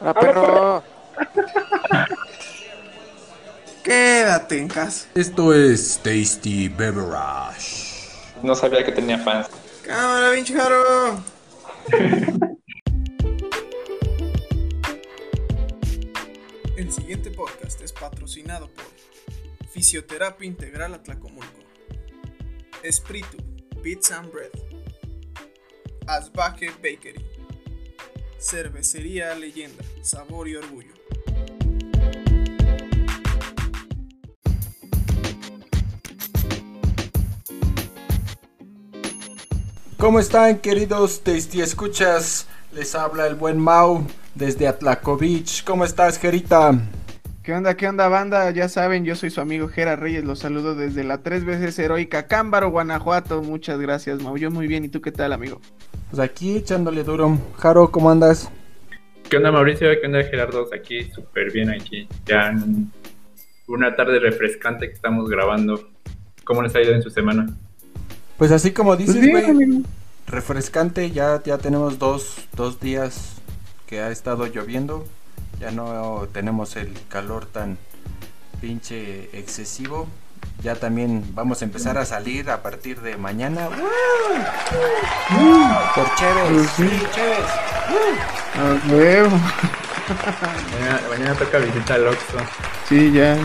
¡Hola, perro! Quédate en casa. Esto es Tasty Beverage. No sabía que tenía fans. Cámara, pinche Jaro. El siguiente podcast es patrocinado por Fisioterapia Integral Atlacomulco, Espíritu Pizza and Bread, Asbaje Bakery, Cervecería Leyenda, Sabor y Orgullo. ¿Cómo están, queridos Tasty Escuchas? Les habla el buen Mau desde Atlacovich. ¿Cómo estás, Gerita? ¿Qué onda, qué onda, banda? Ya saben, yo soy su amigo Gera Reyes. Los saludo desde la tres veces heroica Cámbaro, Guanajuato. Muchas gracias, Mau. Yo muy bien. ¿Y tú qué tal, amigo? Pues aquí echándole duro. Jaro, ¿cómo andas? ¿Qué onda, Mauricio? ¿Qué onda, Gerardo? Aquí súper bien aquí. Ya en una tarde refrescante que estamos grabando. ¿Cómo les ha ido en su semana? Pues así como dices, Pues güey, refrescante. Ya, ya tenemos dos, dos días que ha estado lloviendo. Ya no tenemos el calor tan pinche excesivo. Ya también vamos a empezar a salir a partir de mañana. Por Chévez, sí, Chévez. A huevo. Mañana, mañana toca visita al Oxxo. Sí, ya.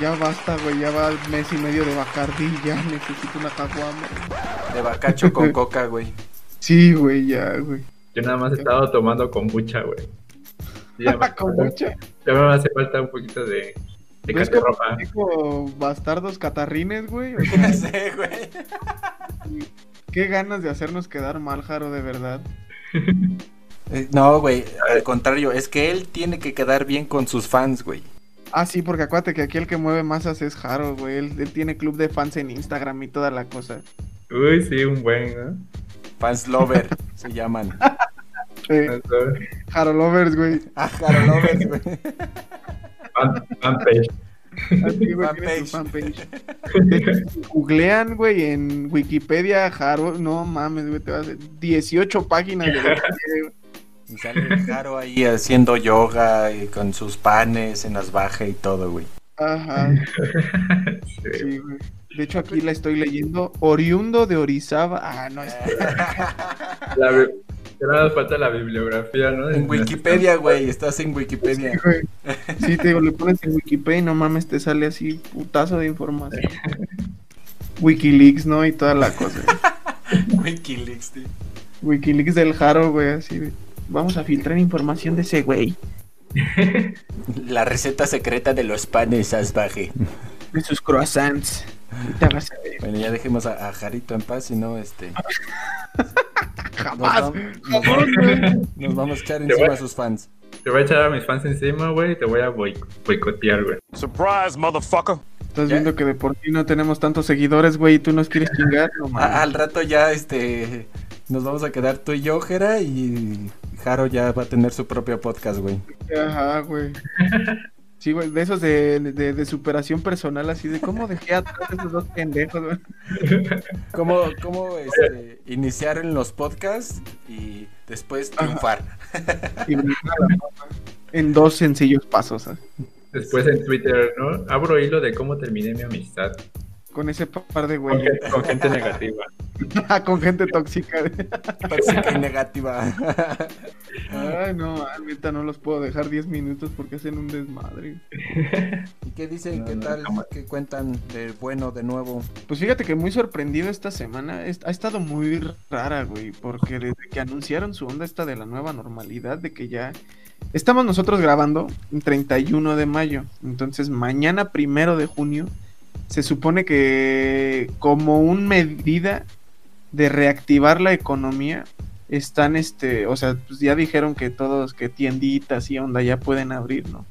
Ya basta, güey. Ya va el mes y medio de Bacardi. Ya necesito una caguama. De bacacho con coca, güey. Sí, güey, ya, güey. Yo nada más he estado tomando kombucha, güey. Ya me, ya me hace falta un poquito de, de ¿Ves catarropa. como dijo bastardos catarrines, güey? O Ya sea, sé, güey. qué ganas de hacernos quedar mal, Jaro, de verdad. Eh, No, güey, al contrario, es que él tiene que quedar bien con sus fans, güey. Ah, sí, porque acuérdate que aquí el que mueve masas es Jaro, güey. Él, él tiene club de fans en Instagram y toda la cosa. Uy, sí, un buen, ¿no? Fans lover se llaman. Sí, Jaro Lovers, güey. Ah, Jaro lovers, güey. Fan- Fanpage. Güey, fanpage. Si Googlean, güey, en Wikipedia, Jaro, no mames, güey, te vas a hacer 18 páginas de Wikipedia, Y sale Jaro ahí haciendo yoga y con sus panes en las bajas y todo, güey. Ajá, Sí. güey. De hecho, aquí la estoy leyendo. Oriundo de Orizaba. Ah, no, es La, nada falta la bibliografía, ¿no? En Wikipedia, güey, estás en Wikipedia. Sí, güey. Sí, te digo, le pones en Wikipedia y no mames, te sale así putazo de información. Wikileaks, ¿no? Y toda la cosa. Wikileaks, tío. Wikileaks del Jaro, güey, así. Vamos a filtrar información de ese güey. La receta secreta de los panes asbaje. De sus croissants. Ahorita vas a ver. Bueno, ya dejemos a, a Jarito en paz, si no, este. Jamás. Nos, vamos, Jamás, güey. nos vamos a echar encima voy- a sus fans. Te voy a echar a mis fans encima, güey, y te voy a boic- boicotear, güey. Surprise, motherfucker. Estás Ya. viendo que de por sí no tenemos tantos seguidores, güey, y tú nos quieres chingar. No al rato ya, este. Nos vamos a quedar tú y yo, Jera, y Jaro ya va a tener su propio podcast, güey. Ajá, güey. Sí, güey, de esos de, de, de superación personal, así de cómo dejé atrás a esos dos pendejos, güey. ¿Cómo, cómo este, iniciar en los podcasts y después triunfar? Y En dos sencillos pasos, ¿sabes? Después en Twitter, ¿no? Abro hilo de cómo terminé mi amistad Con ese par de con, güeyes. con gente negativa. Con gente tóxica. Tóxica y negativa. Ay, no, ahorita no los puedo dejar 10 minutos porque hacen un desmadre. ¿Y qué dicen? No, ¿Qué no, tal? ¿Qué cuentan de bueno de nuevo? Pues fíjate que muy sorprendido esta semana. Ha estado muy rara, güey, porque desde que anunciaron su onda esta de la nueva normalidad, de que ya estamos nosotros grabando el 31 de mayo. Entonces, mañana primero de junio se supone que como un medida de reactivar la economía están este, o sea, pues ya dijeron que todos que tienditas y onda ya pueden abrir, ¿no?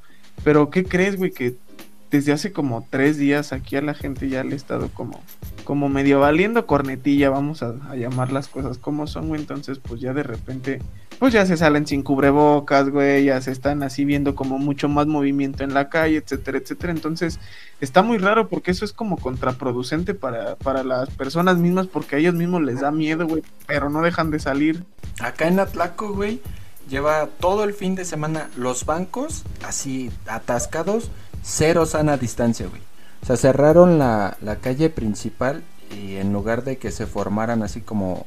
Pero ¿qué crees, güey? Que desde hace como tres días aquí a la gente ya le he estado como, como medio valiendo cornetilla, vamos a, a llamar las cosas como son, güey. Entonces, pues ya de repente, pues ya se salen sin cubrebocas, güey, ya se están así viendo como mucho más movimiento en la calle, etcétera, etcétera. Entonces, está muy raro porque eso es como contraproducente para, para las personas mismas porque a ellos mismos les da miedo, güey, pero no dejan de salir. Acá en Atlaco, güey, lleva todo el fin de semana los bancos así atascados, cero sana distancia, güey. O sea, cerraron la, la calle principal y en lugar de que se formaran así como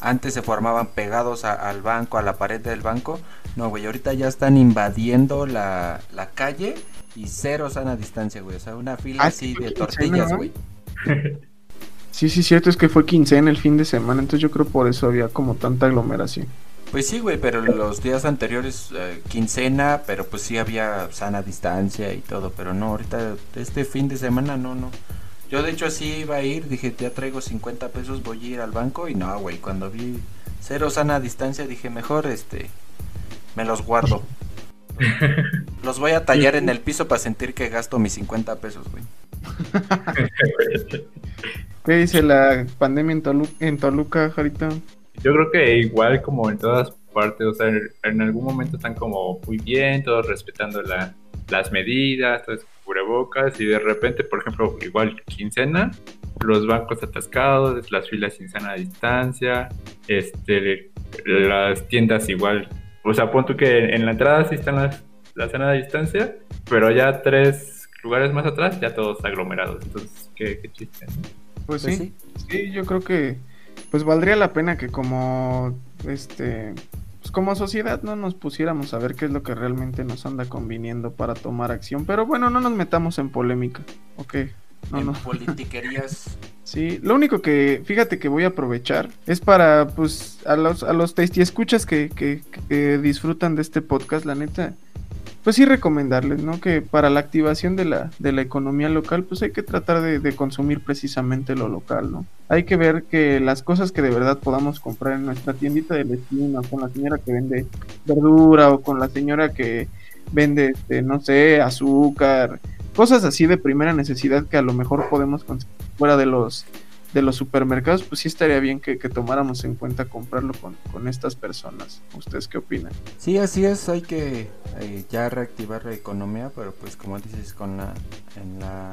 antes se formaban pegados al banco, a la pared del banco, no, güey, ahorita ya están invadiendo la, la calle y cero sana distancia, güey. O sea, una fila ah, así de tortillas, güey. Sí, sí, cierto, es que fue quincena el fin de semana, entonces yo creo por eso había como tanta aglomeración. Pues sí, güey, pero los días anteriores, eh, quincena, pero pues sí había sana distancia y todo, pero no, ahorita este fin de semana no, no. Yo de hecho así iba a ir, dije, ya traigo 50 pesos, voy a ir al banco y no, güey, cuando vi cero sana distancia dije, mejor este, me los guardo. los voy a tallar en el piso para sentir que gasto mis 50 pesos, güey. ¿Qué dice la pandemia en, Toluca, en Toluca, Jarita? Yo creo que igual como en todas partes, o sea, en, algún momento están como muy bien, todos respetando la, las medidas, todos cubrebocas, y de repente, por ejemplo, igual quincena, los bancos atascados, las filas sin sana distancia, este, las tiendas igual. O sea, pon tú que en la entrada sí están las, la sana distancia, pero ya tres lugares más atrás ya todos aglomerados. Entonces, qué, qué chiste. Pues, pues, sí, sí, yo creo que pues valdría la pena que como este pues como sociedad no nos pusiéramos a ver qué es lo que realmente nos anda conviniendo para tomar acción, pero bueno, no nos metamos en polémica, ok. No, en politiquerías. Sí, lo único que, fíjate que voy a aprovechar es para, pues, a los, a los tasty escuchas que, que, que disfrutan de este podcast, la neta, pues sí recomendarles, ¿no? Que para la activación de la, de la economía local, pues hay que tratar de, consumir precisamente lo local, ¿no? Hay que ver que las cosas que de verdad podamos comprar en nuestra tiendita de la con la señora que vende verdura o con la señora que vende, este, no sé, azúcar, cosas así de primera necesidad que a lo mejor podemos conseguir fuera de los de los supermercados, pues sí estaría bien que, tomáramos en cuenta comprarlo con, estas personas. ¿Ustedes qué opinan? Sí, así es, hay que eh, ya reactivar la economía, pero pues como dices, con la, en, la,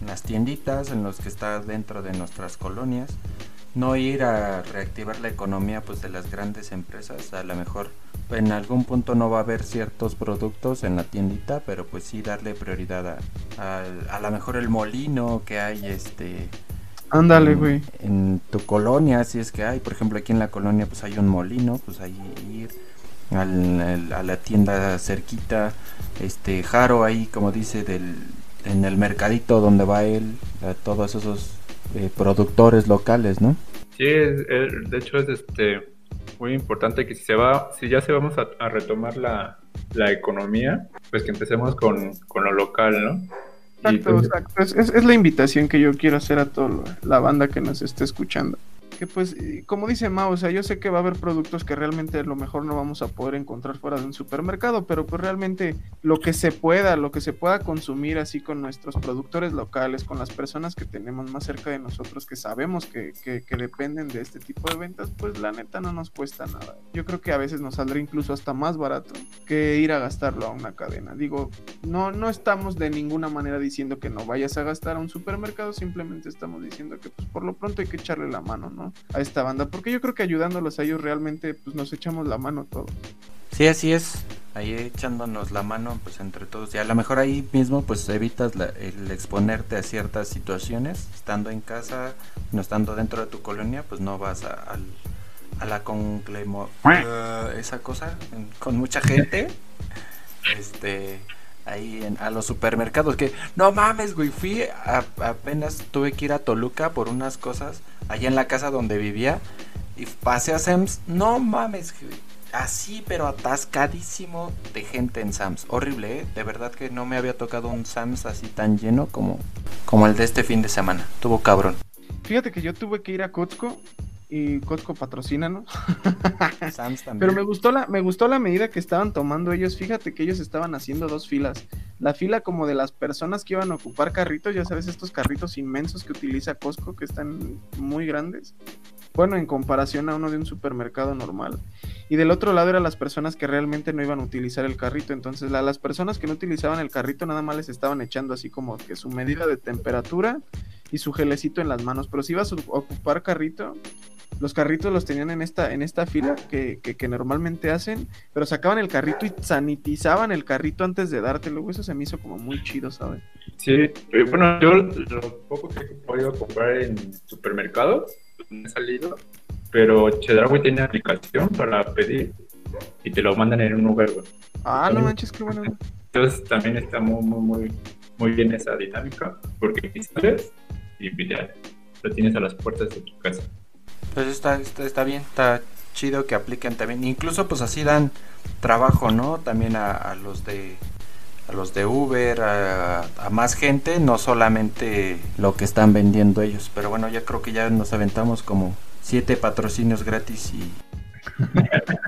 en las tienditas, en los que está dentro de nuestras colonias, no ir a reactivar la economía pues de las grandes empresas, a lo mejor en algún punto no va a haber ciertos productos en la tiendita, pero pues sí darle prioridad a, a, a lo mejor el molino que hay este Ándale, güey. En, tu colonia, si es que hay, por ejemplo, aquí en la colonia pues hay un molino, pues ahí ir a la tienda cerquita, este Jaro ahí, como dice, del, en el mercadito donde va él, a todos esos eh, productores locales, ¿no? Sí, de hecho es este muy importante que si se va, si ya se vamos a, retomar la, la, economía, pues que empecemos con, con lo local, ¿no? Exacto, exacto. Es, es, la invitación que yo quiero hacer a toda la banda que nos esté escuchando pues, como dice Mao, o sea, yo sé que va a haber productos que realmente a lo mejor no vamos a poder encontrar fuera de un supermercado, pero pues realmente lo que se pueda, lo que se pueda consumir así con nuestros productores locales, con las personas que tenemos más cerca de nosotros, que sabemos que, que, dependen de este tipo de ventas, pues la neta no nos cuesta nada. Yo creo que a veces nos saldrá incluso hasta más barato que ir a gastarlo a una cadena. Digo, no, no estamos de ninguna manera diciendo que no vayas a gastar a un supermercado, simplemente estamos diciendo que pues por lo pronto hay que echarle la mano, ¿no? A esta banda, porque yo creo que ayudándolos a ellos realmente pues nos echamos la mano todos. Sí, así es. Ahí echándonos la mano pues entre todos. Y a lo mejor ahí mismo pues evitas el exponerte a ciertas situaciones. Estando en casa, no estando dentro de tu colonia, pues no vas a, a, la conclemo... Uh, esa cosa con mucha gente. este ahí en, a los supermercados que no mames güey fui apenas tuve que ir a Toluca por unas cosas allá en la casa donde vivía y pasé a Sam's. No mames así pero atascadísimo de gente en Sam's. Horrible ¿eh? de verdad que no me había tocado un Sam's así tan lleno como como el de este fin de semana. Tuvo cabrón. Fíjate que yo tuve que ir a Costco y Costco patrocina, ¿no? Pero me gustó la, me gustó la medida que estaban tomando ellos. Fíjate que ellos estaban haciendo dos filas. La fila como de las personas que iban a ocupar carritos, ya sabes, estos carritos inmensos que utiliza Costco, que están muy grandes. Bueno, en comparación a uno de un supermercado normal. Y del otro lado eran las personas que realmente no iban a utilizar el carrito. Entonces, las personas que no utilizaban el carrito nada más les estaban echando así como que su medida de temperatura y su gelecito en las manos. Pero si ibas a ocupar carrito, los carritos los tenían en esta, en esta fila que, que, normalmente hacen, pero sacaban el carrito y sanitizaban el carrito antes de dártelo, Eso se me hizo como muy chido, ¿sabes? Sí, eh, bueno, yo lo poco que he podido comprar en supermercados, me he salido, pero Chedraui tiene aplicación para pedir y te lo mandan en un Uber, Ah, no manches, qué bueno. Entonces también está muy, muy, muy, muy bien esa dinámica, porque instalas y ya lo tienes a las puertas de tu casa. Pues está, está, bien, está chido que apliquen también. Incluso pues así dan trabajo, ¿no? También a, los de a los de Uber, a, a, más gente, no solamente lo que están vendiendo ellos. Pero bueno, ya creo que ya nos aventamos como siete patrocinios gratis y,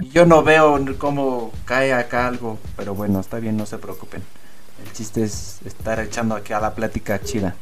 y yo no veo cómo cae acá algo. Pero bueno, está bien, no se preocupen. El chiste es estar echando aquí a la plática chida.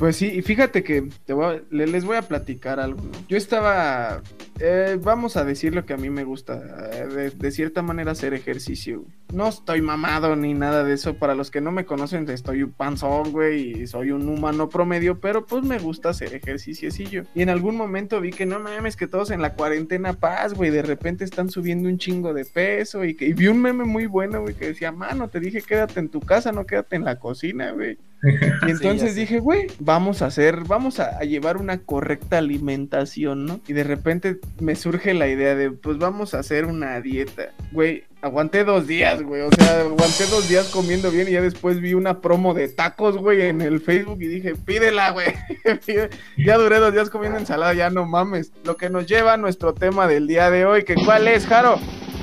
Pues sí, y fíjate que te les voy a platicar algo. Yo estaba, eh, vamos a decir lo que a mí me gusta, eh, de, cierta manera hacer ejercicio. No estoy mamado ni nada de eso. Para los que no me conocen, estoy un panzón, güey, y soy un humano promedio, pero pues me gusta hacer ejercicio. Y en algún momento vi que no mames, que todos en la cuarentena paz, güey, de repente están subiendo un chingo de peso y, que, y vi un meme muy bueno, güey, que decía, mano, te dije quédate en tu casa, no quédate en la cocina, güey. Y entonces dije, güey, vamos a hacer, vamos a, llevar una correcta alimentación, ¿no? Y de repente me surge la idea de, pues vamos a hacer una dieta. Güey, aguanté dos días, güey. O sea, aguanté dos días comiendo bien y ya después vi una promo de tacos, güey, en el Facebook y dije, pídela, güey. ya duré dos días comiendo ensalada, ya no mames. Lo que nos lleva a nuestro tema del día de hoy, que ¿cuál es, Jaro?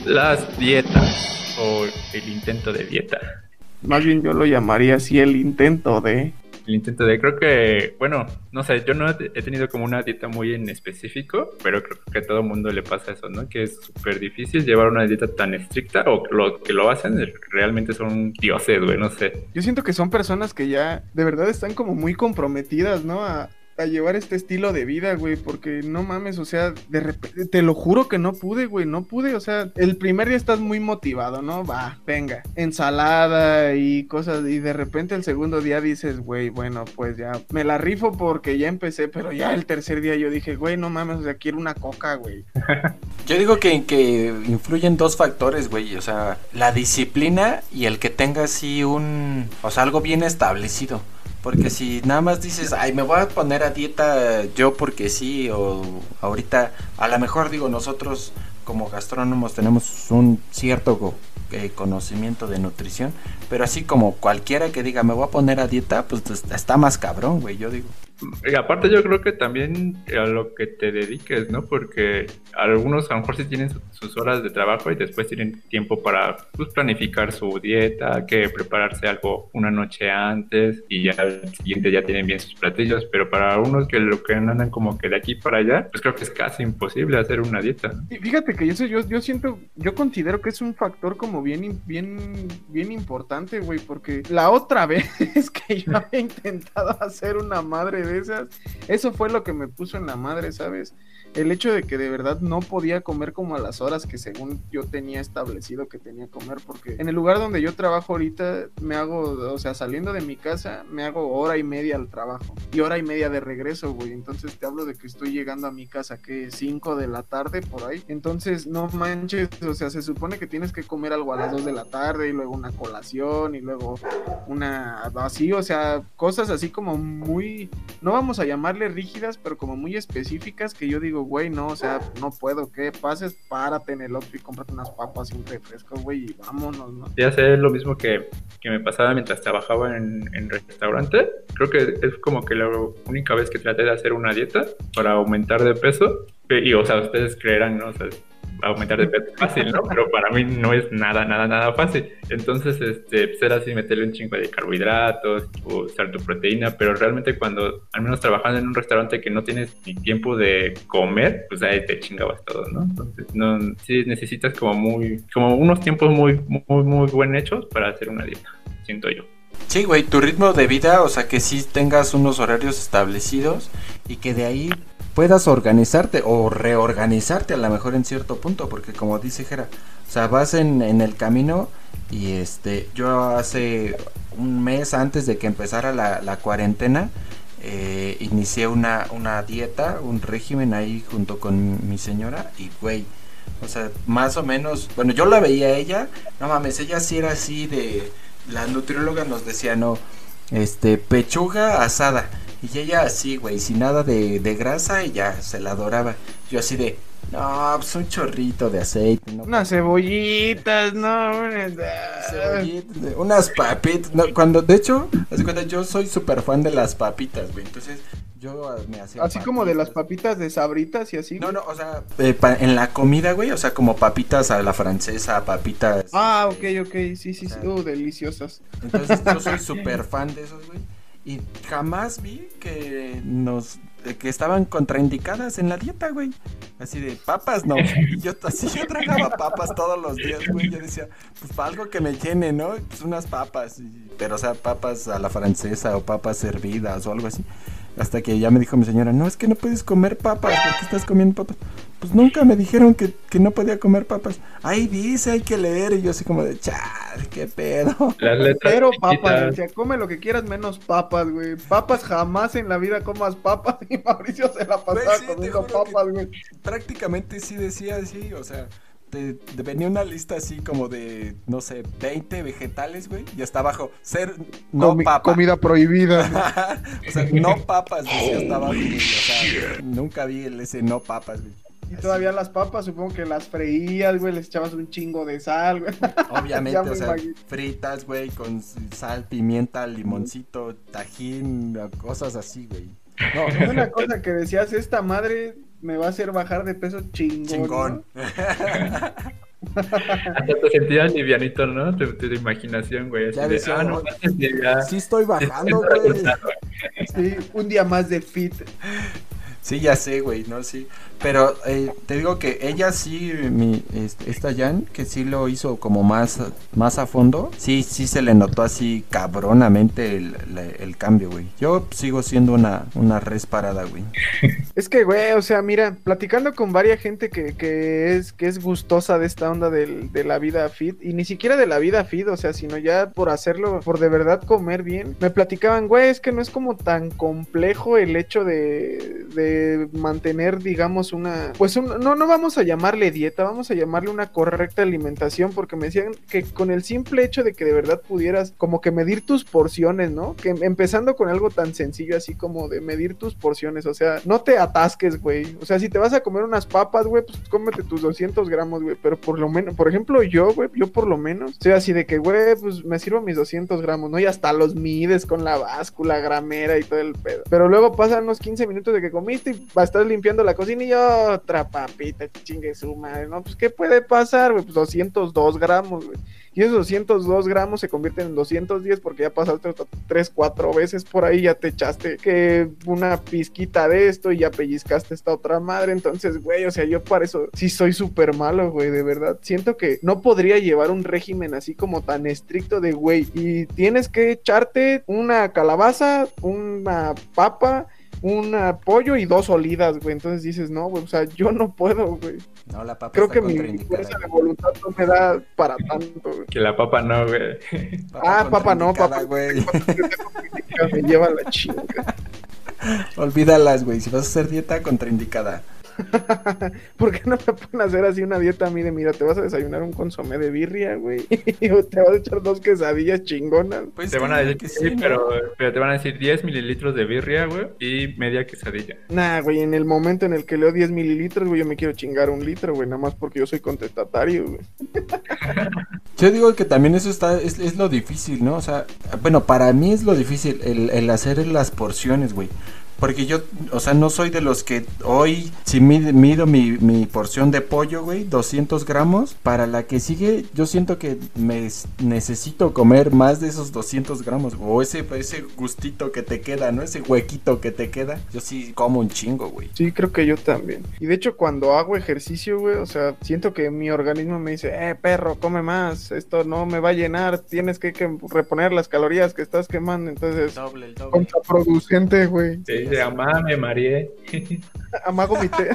Las dietas o el intento de dieta. Más bien yo lo llamaría así el intento de... El intento de, creo que, bueno, no sé, yo no he tenido como una dieta muy en específico, pero creo que a todo mundo le pasa eso, ¿no? Que es súper difícil llevar una dieta tan estricta o lo que lo hacen realmente son dioses, güey, no sé. Yo siento que son personas que ya de verdad están como muy comprometidas, ¿no? A, a llevar este estilo de vida, güey, porque no mames, o sea, de repente, te lo juro que no pude, güey, no pude, o sea, el primer día estás muy motivado, ¿no? Va, venga, ensalada y cosas, y de repente el segundo día dices, güey, bueno, pues ya, me la rifo porque ya empecé, pero ya el tercer día yo dije, güey, no mames, o sea, quiero una coca, güey. Yo digo que, que influyen dos factores, güey, o sea, la disciplina y el que tenga así un, o sea, algo bien establecido. Porque si nada más dices, ay, me voy a poner a dieta yo porque sí, o ahorita, a lo mejor digo, nosotros como gastrónomos tenemos un cierto eh, conocimiento de nutrición, pero así como cualquiera que diga, me voy a poner a dieta, pues está más cabrón, güey, yo digo. Aparte yo creo que también a lo que te dediques, ¿no? Porque algunos a lo mejor sí tienen sus horas de trabajo y después tienen tiempo para pues, planificar su dieta, que prepararse algo una noche antes y ya al siguiente ya tienen bien sus platillos, pero para algunos que lo que andan como que de aquí para allá, pues creo que es casi imposible hacer una dieta. Y fíjate que yo, yo, yo siento, yo considero que es un factor como bien, bien, bien importante, güey, porque la otra vez que yo había intentado hacer una madre esas. Eso fue lo que me puso en la madre, ¿sabes? El hecho de que de verdad no podía comer como a las horas que según yo tenía establecido que tenía que comer, porque en el lugar donde yo trabajo ahorita me hago, o sea, saliendo de mi casa, me hago hora y media al trabajo y hora y media de regreso, güey. Entonces te hablo de que estoy llegando a mi casa, que 5 de la tarde por ahí. Entonces, no manches, o sea, se supone que tienes que comer algo a las 2 de la tarde y luego una colación y luego una así, o sea, cosas así como muy, no vamos a llamarle rígidas, pero como muy específicas que yo digo, güey, no, o sea, no puedo, ¿qué pases? Párate en el otro y cómprate unas papas y un refresco, güey, y vámonos, ¿no? Ya sé lo mismo que, que me pasaba mientras trabajaba en, en restaurante. Creo que es como que la única vez que traté de hacer una dieta para aumentar de peso. Y, o sea, ustedes creerán, ¿no? O sea, aumentar de peso fácil, ¿no? Pero para mí no es nada, nada, nada fácil. Entonces, este, pues era así meterle un chingo de carbohidratos, usar tu proteína, pero realmente cuando, al menos trabajando en un restaurante que no tienes ni tiempo de comer, pues ahí te chingabas todo, ¿no? Entonces, no, sí necesitas como muy, como unos tiempos muy, muy, muy buen hechos para hacer una dieta, siento yo. Sí, güey, tu ritmo de vida, o sea, que sí tengas unos horarios establecidos y que de ahí puedas organizarte o reorganizarte a lo mejor en cierto punto, porque como dice Jera, o sea, vas en, en el camino y este, yo hace un mes antes de que empezara la, cuarentena, eh, inicié una, una dieta, un régimen ahí junto con mi señora y güey, o sea, más o menos, bueno, yo la veía a ella, no mames, ella sí era así de, la nutrióloga nos decía, no, este, pechuga asada, y ella así, güey, sin nada de, de grasa y ya se la adoraba. Yo así de, no, pues un chorrito de aceite. No, Unas cebollitas, no. cebollitas, unas papitas. No, cuando, de hecho, cuenta, yo soy súper fan de las papitas, güey. Entonces, yo ah, me hacía. Así como de las papitas de sabritas y así. No, no, o sea, eh, pa- en la comida, güey, o sea, como papitas a la francesa, papitas. Ah, ok, este, ok, sí, sí, sí. Uh, deliciosas. Entonces yo soy súper fan de esos, güey. Y jamás vi que nos que estaban contraindicadas en la dieta, güey. Así de papas, no. Y yo así yo tragaba papas todos los días, güey. Yo decía, pues para algo que me llene, ¿no? Pues unas papas. y- pero o sea, papas a la francesa o papas hervidas o algo así. Hasta que ya me dijo mi señora, no, es que no puedes comer papas, ¿por qué estás comiendo papas? Pues nunca me dijeron que, que no podía comer papas. Ahí dice, hay que leer. Y yo así como de, chal, qué pedo. Las letras Pero papas, o sea, come lo que quieras menos papas, güey. Papas jamás en la vida comas papas. Y Mauricio se la pasaba sí, comiendo papas, güey. prácticamente sí decía así, o sea, te, te venía una lista así como de, no sé, 20 vegetales, güey, y hasta abajo, ser no Comi- papa. Comida prohibida. o sea, no papas, decía hasta abajo, güey, o sea, nunca vi el ese no papas, güey. Y Así, todavía las papas, supongo que las freías, güey. Les echabas un chingo de sal, güey. Obviamente, o sea, imagino. fritas, güey, con sal, pimienta, limoncito, tajín, cosas así, güey. No, Una cosa que decías, esta madre me va a hacer bajar de peso chingón. chingón. ¿no? Hasta te sentías livianito, ¿no? Tu, tu imaginación, güey. Así Ya de, decía, ah, no, "Oh. Sí estoy bajando, güey. Sí, un día más de fit. Sí, ya sé, güey, no, sí. Pero eh, te digo que ella sí, mi, este, esta Jan, que sí lo hizo como más, más a fondo, sí, sí se le notó así cabronamente el, el cambio, güey. Yo sigo siendo una, una res parada, güey. Es que, güey, o sea, mira, platicando con varias gente que, que es que es gustosa de esta onda del- de la vida fit, y ni siquiera de la vida fit, o sea, sino ya por hacerlo, por de verdad comer bien, me platicaban, güey, es que no es como tan complejo el hecho de, de mantener, digamos, una, pues un- no, no vamos a llamarle dieta, vamos a llamarle una correcta alimentación, porque me decían que con el simple hecho de que de verdad pudieras como que medir tus porciones, ¿no? Que empezando con algo tan sencillo así como de medir tus porciones, o sea, no te atasques, güey. O sea, si te vas a comer unas papas, güey, pues cómete tus 200 gramos, güey. Pero por lo menos, por ejemplo, yo, güey, yo por lo menos, soy así de que, güey, pues me sirvo mis 200 gramos, ¿no? Y hasta los mides con la báscula, gramera y todo el pedo. Pero luego pasan unos 15 minutos de que y va a estar limpiando la cocina y otra papita, chingue su madre, ¿no? Pues, ¿qué puede pasar, güey? Pues 202 gramos, güey. Y esos 202 gramos se convierten en 210 porque ya pasaste 3, 4 veces por ahí, ya te echaste que una pizquita de esto y ya pellizcaste esta otra madre. Entonces, güey, o sea, yo para eso sí soy súper malo, güey, de verdad. Siento que no podría llevar un régimen así como tan estricto de, güey, y tienes que echarte una calabaza, una papa un pollo y dos olidas, güey. Entonces dices, no, güey, o sea, yo no puedo, güey. No, la papa Creo está que mi fuerza de voluntad no me da para tanto, güey. Que la papa no, güey. Ah, papa no, papa. güey. Me lleva la chinga. Olvídalas, güey. Si vas a hacer dieta, contraindicada. ¿Por qué no me pueden hacer así una dieta a mí de, mira, te vas a desayunar un consomé de birria, güey? Y te vas a echar dos quesadillas chingonas. Pues te van a decir que sí, pero, pero te van a decir 10 mililitros de birria, güey, y media quesadilla. Nah, güey, en el momento en el que leo 10 mililitros, güey, yo me quiero chingar un litro, güey, nada más porque yo soy contestatario, güey. Yo digo que también eso está, es, es lo difícil, ¿no? O sea, bueno, para mí es lo difícil el, el hacer las porciones, güey. Porque yo, o sea, no soy de los que hoy, si mid- mido mi, mi porción de pollo, güey, 200 gramos, para la que sigue, yo siento que me necesito comer más de esos 200 gramos, o ese, ese gustito que te queda, ¿no? Ese huequito que te queda. Yo sí como un chingo, güey. Sí, creo que yo también. Y de hecho, cuando hago ejercicio, güey, o sea, siento que mi organismo me dice, eh, perro, come más, esto no me va a llenar, tienes que, que reponer las calorías que estás quemando, entonces, Doble, el doble. contraproducente, güey. Te dice, amá, me mareé. Amago mi té.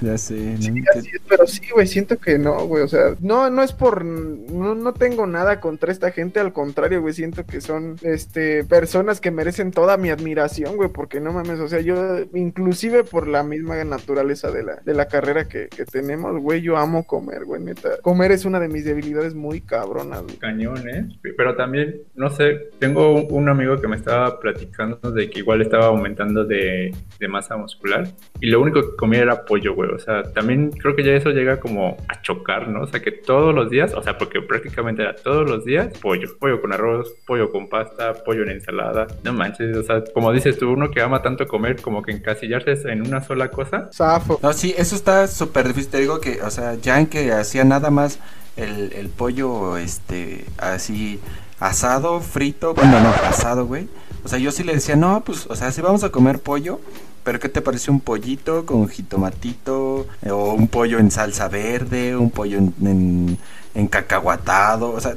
Ya sé, Sí, ¿no? así es, pero sí, güey, siento que no, güey, o sea, no, no es por, no, no tengo nada contra esta gente, al contrario, güey, siento que son, este, personas que merecen toda mi admiración, güey, porque no mames, o sea, yo, inclusive por la misma naturaleza de la, de la carrera que, que tenemos, güey, yo amo comer, güey, neta, comer es una de mis debilidades muy cabronas, güey. Cañón, ¿eh? Pero también, no sé, tengo un, un amigo que me estaba platicando de que igual estaba aumentando de, de masa muscular y lo único que comía era pollo, güey. O sea, también creo que ya eso llega como a chocar, ¿no? O sea, que todos los días, o sea, porque prácticamente era todos los días pollo. Pollo con arroz, pollo con pasta, pollo en ensalada. No manches, o sea, como dices tú, uno que ama tanto comer, como que encasillarse en una sola cosa. Zafo. No, sí, eso está súper difícil. Te digo que, o sea, ya en que hacía nada más el, el pollo, este, así, asado, frito. Bueno, no, asado, güey. O sea, yo sí le decía, no, pues, o sea, si vamos a comer pollo, pero ¿qué te parece un pollito con jitomatito? eh, O un pollo en salsa verde, un pollo en, en, en cacahuatado, o sea,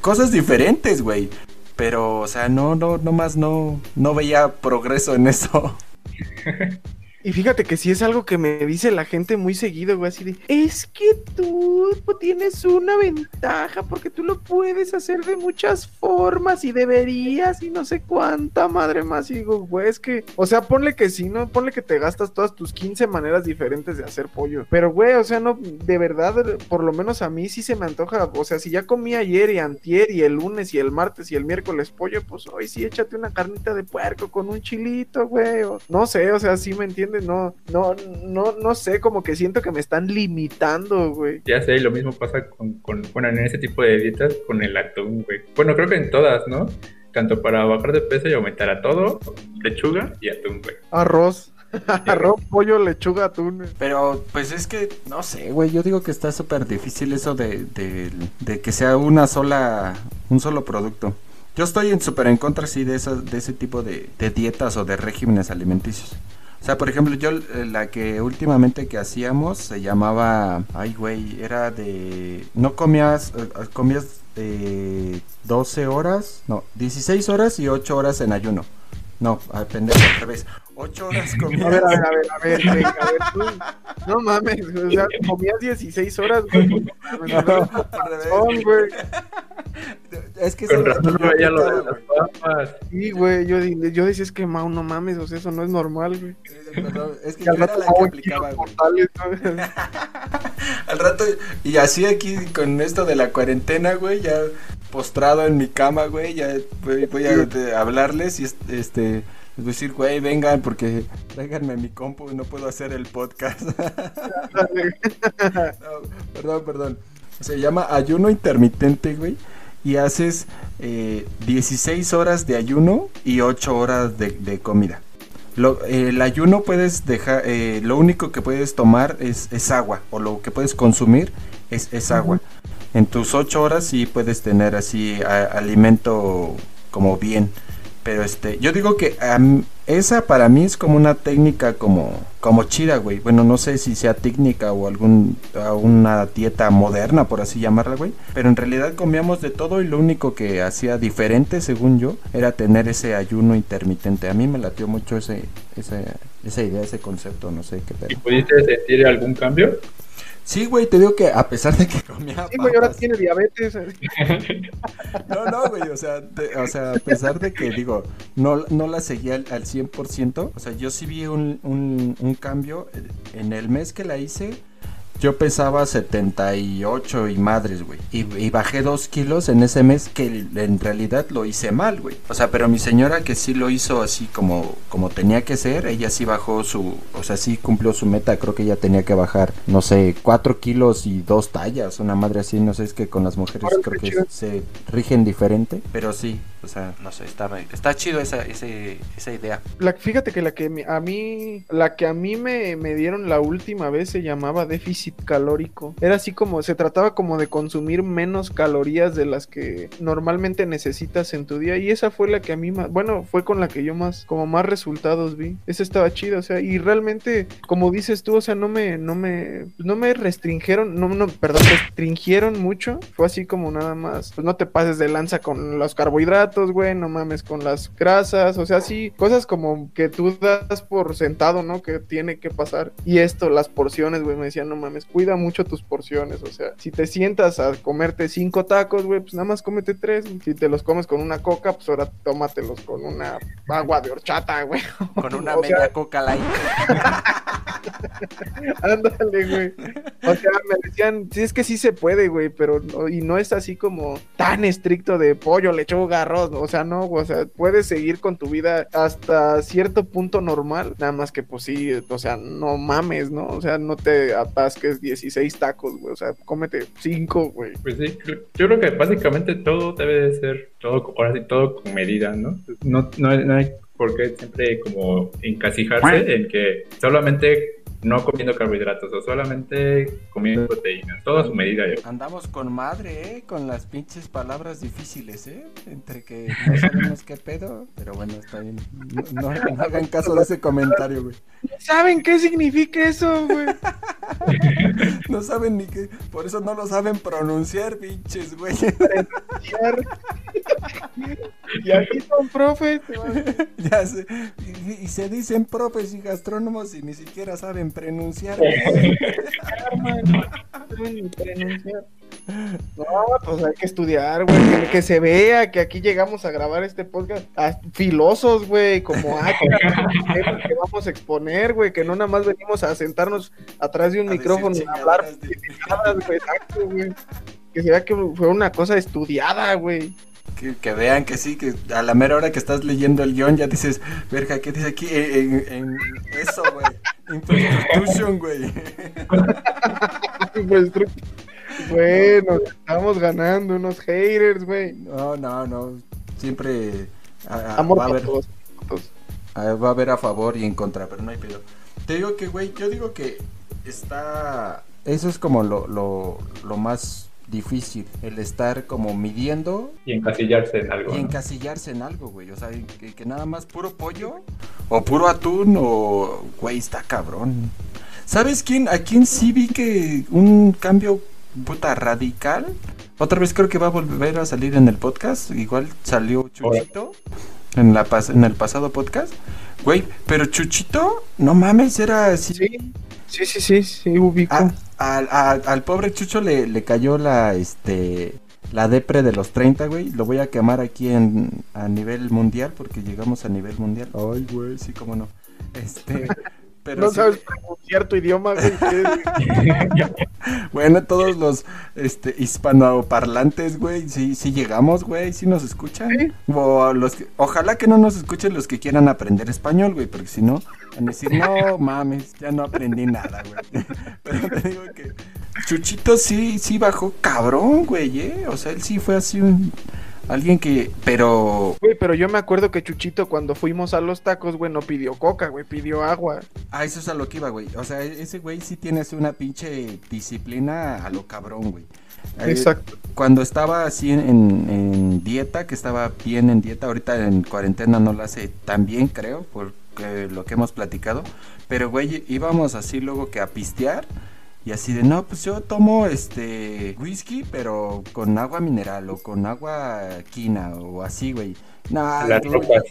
cosas diferentes, güey. Pero, o sea, no, no, nomás no, no veía progreso en eso. Y fíjate que sí es algo que me dice la gente muy seguido, güey, así de, es que tú tienes una ventaja porque tú lo puedes hacer de muchas formas y deberías y no sé cuánta madre más. Digo, güey, es que, o sea, ponle que sí, ¿no? Ponle que te gastas todas tus 15 maneras diferentes de hacer pollo. Pero, güey, o sea, no, de verdad, por lo menos a mí sí se me antoja, o sea, si ya comí ayer y antier y el lunes y el martes y el miércoles pollo, pues hoy sí échate una carnita de puerco con un chilito, güey. no sé, o sea, sí me entiendes, no, no, no, no sé, como que siento que me están limitando, güey. Ya sé, lo mismo pasa con, con, bueno, en ese tipo de dietas con el atún, güey. Bueno, creo que en todas, ¿no? Tanto para bajar de peso y aumentar a todo, lechuga y atún, güey. Arroz. Arroz, pollo, lechuga, atún. Pero, pues es que, no sé, güey, yo digo que está súper difícil eso de, de, de que sea una sola, un solo producto. Yo estoy en súper en contra, sí, de, esas, de ese tipo de, de dietas o de regímenes alimenticios. O sea, por ejemplo, yo eh, la que últimamente que hacíamos se llamaba, ay, güey, era de, no comías, eh, eh, comías eh, 12 horas, no, 16 horas y 8 horas en ayuno. No, a pendejo, al revés. 8 horas comías. A ver, a ver, a ver, a ver, a ver, tú, no mames, o sea, comías 16 horas, güey. Güey. Es que Con razón no veía lo de las papas. Sí, güey, yo, yo decía, es que, Mau, no mames, o sea, eso no es normal, güey. Es que yo al era rato la que aplicaba, güey. Al rato, y así aquí con esto de la cuarentena, güey, ya postrado en mi cama, güey, ya voy, a hablarles y es- este, a decir, güey, vengan porque tráiganme mi compu y no puedo hacer el podcast. No, perdón, perdón. Se llama ayuno intermitente, güey. Y haces eh, 16 horas de ayuno y 8 horas de, de comida. Lo- el ayuno puedes dejar, eh, lo único que puedes tomar es, es agua, o lo que puedes consumir es, es agua. En tus 8 horas sí puedes tener así a- alimento como bien. Pero este, yo digo que am, esa para mí es como una técnica como, como chida, güey. Bueno, no sé si sea técnica o algún, a una dieta moderna, por así llamarla, güey. Pero en realidad comíamos de todo y lo único que hacía diferente, según yo, era tener ese ayuno intermitente. A mí me latió mucho ese, ese, esa idea, ese concepto, no sé qué ¿Y pedo. pudiste sentir algún cambio? Sí, güey, te digo que a pesar de que comía Sí, güey, ahora tiene diabetes. No, no, güey, o sea, te- o sea, a pesar de que, digo, no, no la seguía al, al 100%, o sea, yo sí vi un, un, un cambio. eh, En el mes que la hice, yo pesaba 78 y madres, güey. Y, y bajé 2 kilos en ese mes que en realidad lo hice mal, güey. O sea, pero mi señora que sí lo hizo así como, como tenía que ser, ella sí bajó su, o sea, sí cumplió su meta. Creo que ella tenía que bajar, no sé, 4 kilos y dos tallas, una madre así. No sé, es que con las mujeres creo que se rigen diferente. Pero sí, o sea, no sé, está, está chido esa, idea. La, fíjate que la que a mí, la que a mí me, me dieron la última vez se llamaba déficit calórico. Era así como, se trataba como de consumir menos calorías de las que normalmente necesitas en tu día. Y esa fue la que a mí más, bueno, fue con la que yo más, como más resultados vi. Esa estaba chida, o sea, y realmente, como dices tú, o sea, no me, no me, no me restringieron, no, no, perdón, restringieron mucho. Fue así como nada más, pues no te pases de lanza con los carbohidratos, güey, no mames con las grasas, o sea, sí, cosas como que tú das por sentado, ¿no? Que tiene que pasar. Y esto, las porciones, güey, me decían, no mames, cuida mucho tus porciones, o sea, si te sientas a comerte cinco tacos, güey, pues nada más cómete tres. Si te los comes con una coca, pues ahora tómatelos con una agua de horchata, güey. Con una media coca light. Ándale, güey. O sea, me decían, sí, es que sí se puede, güey, pero no, y no es así como tan estricto de pollo, lechuga, arroz, o sea, no, o sea, puedes seguir con tu vida hasta cierto punto normal, nada más que pues sí, o sea, no mames, ¿no? O sea, no te atasques 16 tacos, güey, o sea, cómete 5, güey. Pues sí, yo creo que básicamente todo debe de ser, todo, ahora sí, todo con medida, ¿no? No, no, no hay por qué siempre como encasijarse en que solamente no comiendo carbohidratos o solamente comiendo proteínas, todo a su medida. Yo. Andamos con madre, ¿eh? Con las pinches palabras difíciles, ¿eh? Entre que no sabemos qué pedo, pero bueno, está bien. No, no, no hagan caso de ese comentario, güey. ¿Saben qué significa eso, güey? No saben ni qué, por eso no lo saben pronunciar, pinches, güey. y aquí son profes, güey. Ya sé. Y, y se dicen profes y gastrónomos y ni siquiera saben pronunciar. no pues hay que estudiar, güey. Que, se vea que aquí llegamos a grabar este podcast a filosos, güey. Como ah, que, vamos a exponer, güey. Que no nada más venimos a sentarnos atrás de un A micrófono y hablar de-. Exacto, güey. Que se vea que fue una cosa estudiada, güey. Que, que vean que sí, que a la mera hora que estás leyendo el guion ya dices, verga, ¿qué dice aquí? En, en- en eso, güey. Introduction, güey. Pues, Bueno, estamos ganando unos haters, güey. No, no, no. Siempre Amor va, a haber, ah, va a haber a favor y en contra, pero no hay pedo. Te digo que, güey, yo digo que está... Eso es como lo, lo, lo más difícil, el estar como midiendo Y encasillarse en algo. y encasillarse en algo, güey. O sea, que, que nada más puro pollo o puro atún o, güey, está cabrón. ¿Sabes quién? ¿A quién sí vi que un cambio puta radical? Otra vez creo que va a volver a salir en el podcast. Igual salió Chuchito en, la pas- en el pasado podcast. Güey, pero Chuchito, no mames, era así. Sí, sí, sí, sí, sí, ubico. A- al, al- al pobre Chucho le, le cayó la este la depre de los 30, güey. Lo voy a quemar aquí en a nivel mundial porque llegamos a nivel mundial. Ay, güey, sí, cómo no. Este, pero no sí, sabes pronunciar tu idioma, güey. bueno, todos los este hispanoparlantes, güey, sí sí llegamos, güey, sí nos escuchan. Sí. O los que- ojalá que no nos escuchen los que quieran aprender español, güey, porque si no van a decir, "No, mames, ya no aprendí nada, güey." Pero te digo que Chuchito sí, sí bajó cabrón, güey, ¿eh? O sea, él sí fue así un... Alguien que... Pero... Güey, pero yo me acuerdo que Chuchito cuando fuimos a los tacos, güey, no pidió coca, güey, pidió agua. Ah, eso es a lo que iba, güey. O sea, e- ese güey sí tiene una pinche disciplina a lo cabrón, güey. Eh, Exacto. Cuando estaba así en, en- en dieta, que estaba bien en dieta, ahorita en cuarentena no lo hace tan bien, creo, por eh, lo que hemos platicado. Pero, güey, íbamos así luego que a pistear. Y así de, no, pues yo tomo este whisky, pero con agua mineral o con agua quina o así, güey. Nah, Las tú- ropas.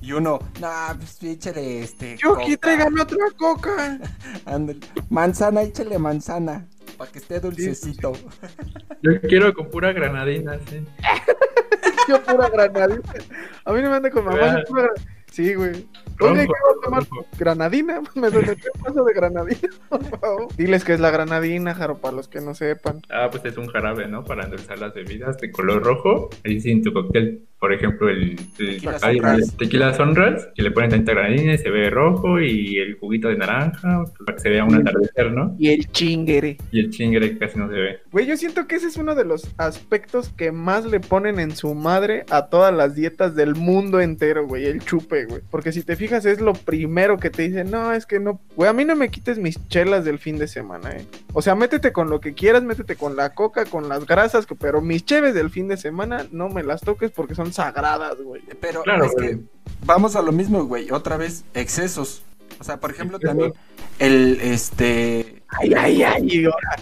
y uno, nah, pues échale este. Yo aquí coca". tráigame otra coca. Ándale. Manzana, échale manzana. Para que esté dulcecito. Yo quiero con pura granadina, sí. Yo pura granadina. A mí no me anda con mamá, yo pura Sí, güey. Oye, ¿qué vas a tomar? Granadina. Me metió un vaso de granadina, por favor. Diles que es la granadina, Jaro, para los que no sepan. Ah, pues es un jarabe, ¿no? Para endulzar las bebidas de color rojo. Ahí sí, en tu cóctel por ejemplo, el, el Tequila hay Sunrise. el tequila sunrise, que le ponen tanta granadina y se ve rojo, y el juguito de naranja, para que se vea un atardecer, ¿no? Y el chingere. Y el chingre que casi no se ve. Güey, yo siento que ese es uno de los aspectos que más le ponen en su madre a todas las dietas del mundo entero, güey, el chupe, güey. Porque si te fijas es lo primero que te dicen, no, es que no, güey, a mí no me quites mis chelas del fin de semana, eh. O sea, métete con lo que quieras, métete con la coca, con las grasas, pero mis cheves del fin de semana no me las toques porque son sagradas, güey. Pero Claro, es güey. que vamos a lo mismo, güey. Otra vez, excesos. O sea, por ejemplo, Excesos. también el, este, Ay, ay, ay, y ahora,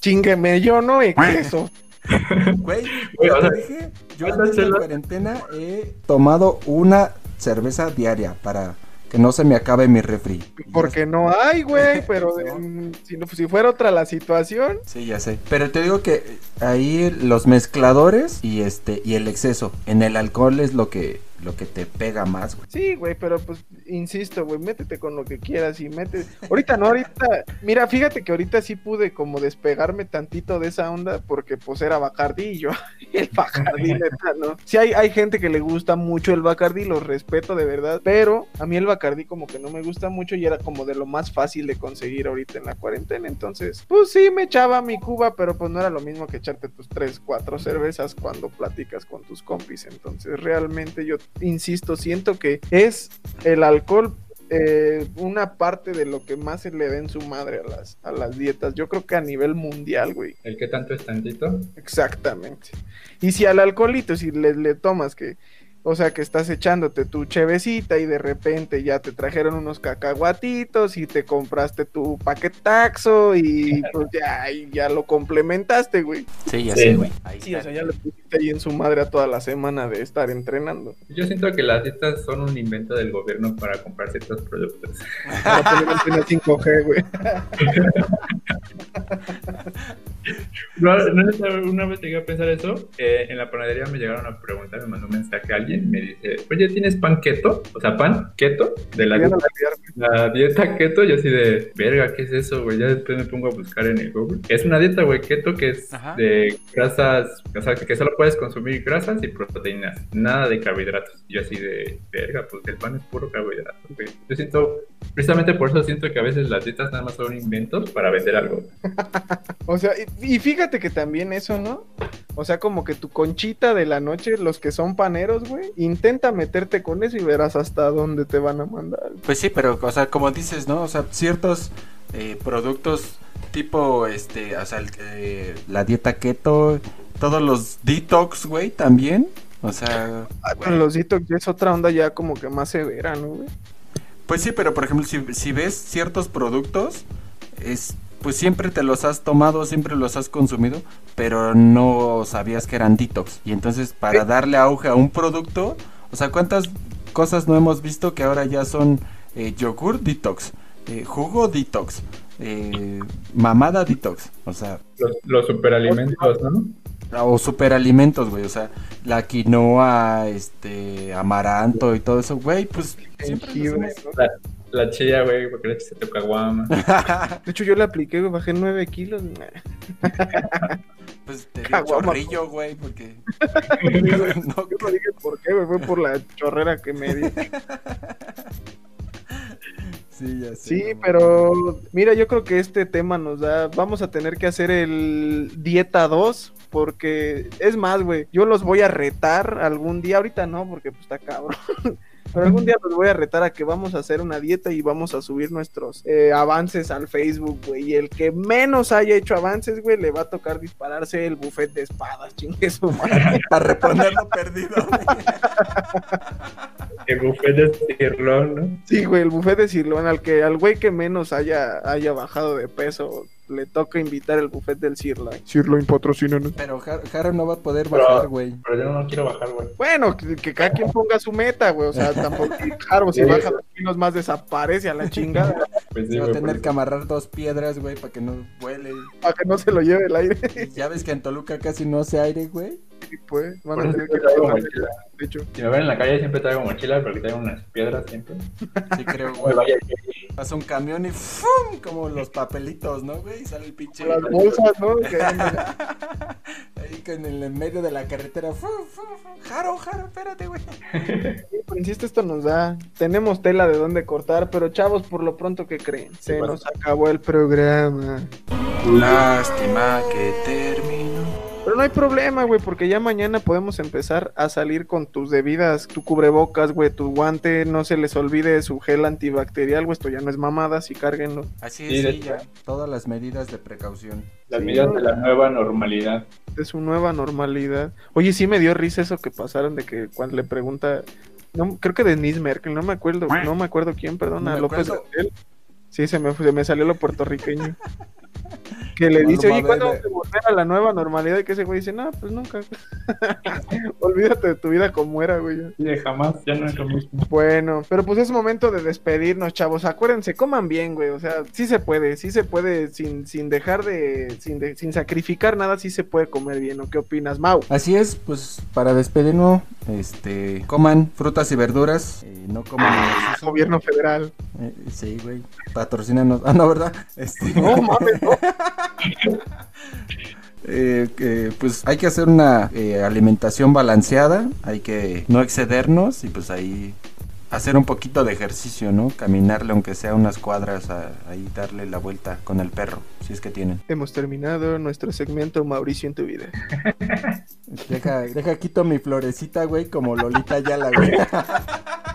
chingueme yo, ¿no? Exceso. güey, Güey, ya o te dije, yo ¿cuántas en esta chelas? cuarentena he tomado una cerveza diaria para que no se me acabe mi refri. Porque no hay, güey, pero mm, si, si fuera otra la situación, Sí, ya sé. Pero te digo que ahí los mezcladores y este y el exceso en el alcohol es lo que lo que te pega más, güey. Sí, güey, pero pues, insisto, güey, métete con lo que quieras y métete. Ahorita no, ahorita. Mira, fíjate que ahorita sí pude como despegarme tantito de esa onda porque pues era Bacardí y yo, el Bacardí, neta, ¿no? Sí, hay, hay gente que le gusta mucho el Bacardí, lo respeto de verdad, pero a mí el Bacardí como que no me gusta mucho y era como de lo más fácil de conseguir ahorita en la cuarentena. Entonces, pues sí, me echaba mi cuba, pero pues no era lo mismo que echarte tus tres, cuatro cervezas cuando platicas con tus compis. Entonces, realmente yo insisto, siento que es el alcohol eh, una parte de lo que más se le da en su madre a las, a las dietas. Yo creo que a nivel mundial, güey. El que tanto es tantito. Exactamente. Y si al alcoholito, si le, le tomas que, o sea, que estás echándote tu chevecita y de repente ya te trajeron unos cacahuatitos y te compraste tu paquetaxo y pues ya, y ya lo complementaste, güey. Sí, ya Sí. sé, güey. Ahí Sí, o está. sea, ya le pusiste ahí en su madre a toda la semana de estar entrenando. Yo siento que las dietas son un invento del gobierno para comprar ciertos productos. Para poner antena 5G, güey. No, no, no, una vez llegué a pensar eso, eh, en la panadería me llegaron a preguntar, me mandó un mensaje a alguien, me dice, oye, ¿tienes pan keto? O sea, pan keto de la, dieta, la dieta keto, yo así de, verga, ¿qué es eso, güey? Ya después me pongo a buscar en el Google. Es una dieta, güey, keto que es Ajá. de grasas, o sea, que solo puedes consumir grasas y proteínas, nada de carbohidratos. Yo así de, verga, pues el pan es puro carbohidrato, güey. Yo siento, precisamente por eso siento que a veces las dietas nada más son inventos para vender algo. O sea, y, y fíjate que también eso, ¿no? O sea, como que tu conchita de la noche, los que son paneros, güey, intenta meterte con eso y verás hasta dónde te van a mandar. Pues sí, pero, o sea, como dices, ¿no? O sea, ciertos eh, productos tipo, este, o sea, el, eh, la dieta keto, todos los detox, güey, también. O sea, Ah, los detox ya es otra onda ya como que más severa, ¿no, güey? Pues sí, pero por ejemplo, si, si ves ciertos productos, es, pues siempre te los has tomado, siempre los has consumido, pero no sabías que eran detox. Y entonces, para Sí. darle auge a un producto, o sea, ¿cuántas cosas no hemos visto que ahora ya son eh, yogur detox, eh, jugo detox, eh, mamada detox? O sea, Los, los superalimentos, ¿no? O superalimentos, güey, o sea, la quinoa, este, amaranto y todo eso, güey, pues. La, la chía, güey, porque le echaste tu caguama. De hecho, yo le apliqué, güey, bajé 9 kilos. Pues te dio chorrillo, güey, porque... no, Yo no dije por qué, güey, fue por la chorrera que me di. sí, ya sé. Sí, pero mira, yo creo que este tema nos da, vamos a tener que hacer el dieta 2 porque es más, güey, yo los voy a retar algún día, ahorita no, porque pues está cabrón. Pero algún día los voy a retar a que vamos a hacer una dieta y vamos a subir nuestros eh, avances al Facebook, güey. Y el que menos haya hecho avances, güey, le va a tocar dispararse el buffet de espadas, chingue su madre. Para reponer lo perdido. güey. El buffet de cirlón, ¿no? Sí, güey, el buffet de Cirlón, al que al güey que menos haya, haya bajado de peso, le toca invitar el buffet del Sirloin. Sirloin patrocínanos. Pero Har- no va a poder Pero- bajar, güey. Pero yo no quiero bajar, güey. Bueno, que, que cada quien ponga su meta, güey. O sea, tampoco. Claro, si baja dos kilos más desaparece a la chingada. Pues sí, va a tener por que amarrar dos piedras, güey, para que no vuele. Para que no se lo lleve el aire. Ya ves que en Toluca casi no hace aire, güey. Y pues, van por a eso tener que siempre traigo poner mochila. de hecho. Si me ven en la calle siempre traigo mochila porque traigo unas piedras siempre. Sí, creo, güey. vaya Pasa un camión y ¡fum! Como los papelitos, ¿no, güey? Y sale el pinche. Las bolsas, ¿no? Que Ahí con el en medio de la carretera. ¡fum, fum, fum! Jaro, Jaro, espérate, güey. Insisto, esto nos da. Tenemos tela de dónde cortar, pero chavos, por lo pronto, ¿qué creen? Se nos acabó el programa. Lástima que terminó. Pero no hay problema, güey, porque ya mañana podemos empezar a salir con tus debidas, tu cubrebocas, güey, tu guante, no se les olvide su gel antibacterial, güey, esto ya no es mamada, sí cárguenlo. Así Sí, es, sí, ya. Todas las medidas de precaución. Las Sí, medidas ¿no? de la nueva normalidad. de su nueva normalidad. Oye, sí me dio risa eso que pasaron de que cuando le pregunta, no, creo que Denise Merkel, no me acuerdo, no me acuerdo quién, perdón, No a me López. Gatel. Sí, se me, se me salió lo puertorriqueño. Que le dice, oye, ¿cuándo ver, vamos a volver a la nueva normalidad? Y que ese güey dice, no, pues nunca. Olvídate de tu vida como era, güey. Y de jamás, ya no es lo mismo. Bueno, pero pues es momento de despedirnos, chavos. Acuérdense, coman bien, güey. O sea, sí se puede, sí se puede, sin, sin dejar de sin, de- sin sacrificar nada, sí se puede comer bien. ¿O qué opinas, Mau? Así es, pues para despedirnos, este, coman frutas y verduras, eh, no coman exceso. Gobierno federal. Eh, sí, güey, patrocínanos. Ah, no, ¿verdad? Este, No mames, no. eh, pues hay que hacer una eh, alimentación balanceada, hay que no excedernos y pues ahí hacer un poquito de ejercicio, ¿no? Caminarle aunque sea unas cuadras, a- ahí darle la vuelta con el perro, si es que tienen. Hemos terminado nuestro segmento Mauricio en tu vida. Deja, deja quito mi florecita, güey, como Lolita Yala, güey.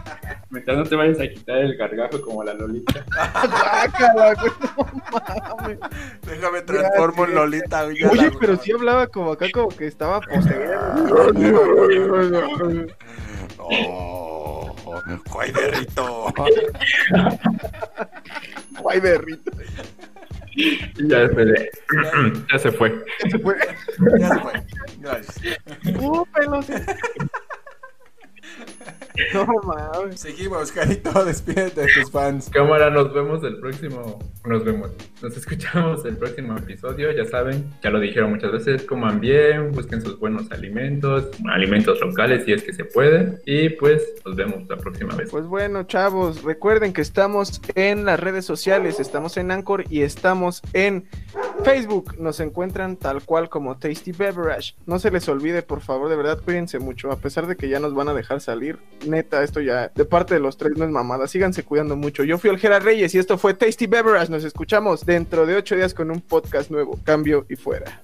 Mientras no te vayas a quitar el gargajo como la Lolita. Guácala, güey, no mames. Déjame transformo en Lolita, güey. Oye, pero sí hablaba como acá, como que estaba poseído. Oh, Juaiderrito. Guay, berrito. Y ya después de... ya se fue. Se fue. Ya se fue. Gracias. Uh, pelos. No mames. Seguimos, Carito. Despídete de tus fans. Cámara, nos vemos el próximo. Nos vemos. Nos escuchamos el próximo episodio. Ya saben, ya lo dijeron muchas veces. Coman bien, busquen sus buenos alimentos, alimentos locales si es que se puede. Y pues nos vemos la próxima vez. Pues bueno, chavos, recuerden que estamos en las redes sociales, estamos en Anchor y estamos en Facebook. Nos encuentran tal cual como Tasty Beverage. No se les olvide, por favor, de verdad, cuídense mucho. A pesar de que ya nos van a dejar salir, neta, esto ya de parte de los tres no es mamada. Síganse cuidando mucho. Yo fui Olgera Reyes y esto fue Tasty Beverage. Nos escuchamos dentro de ocho días con un podcast nuevo. Cambio y fuera.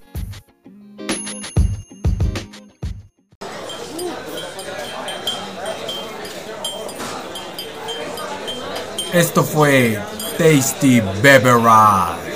Esto fue Tasty Beverage.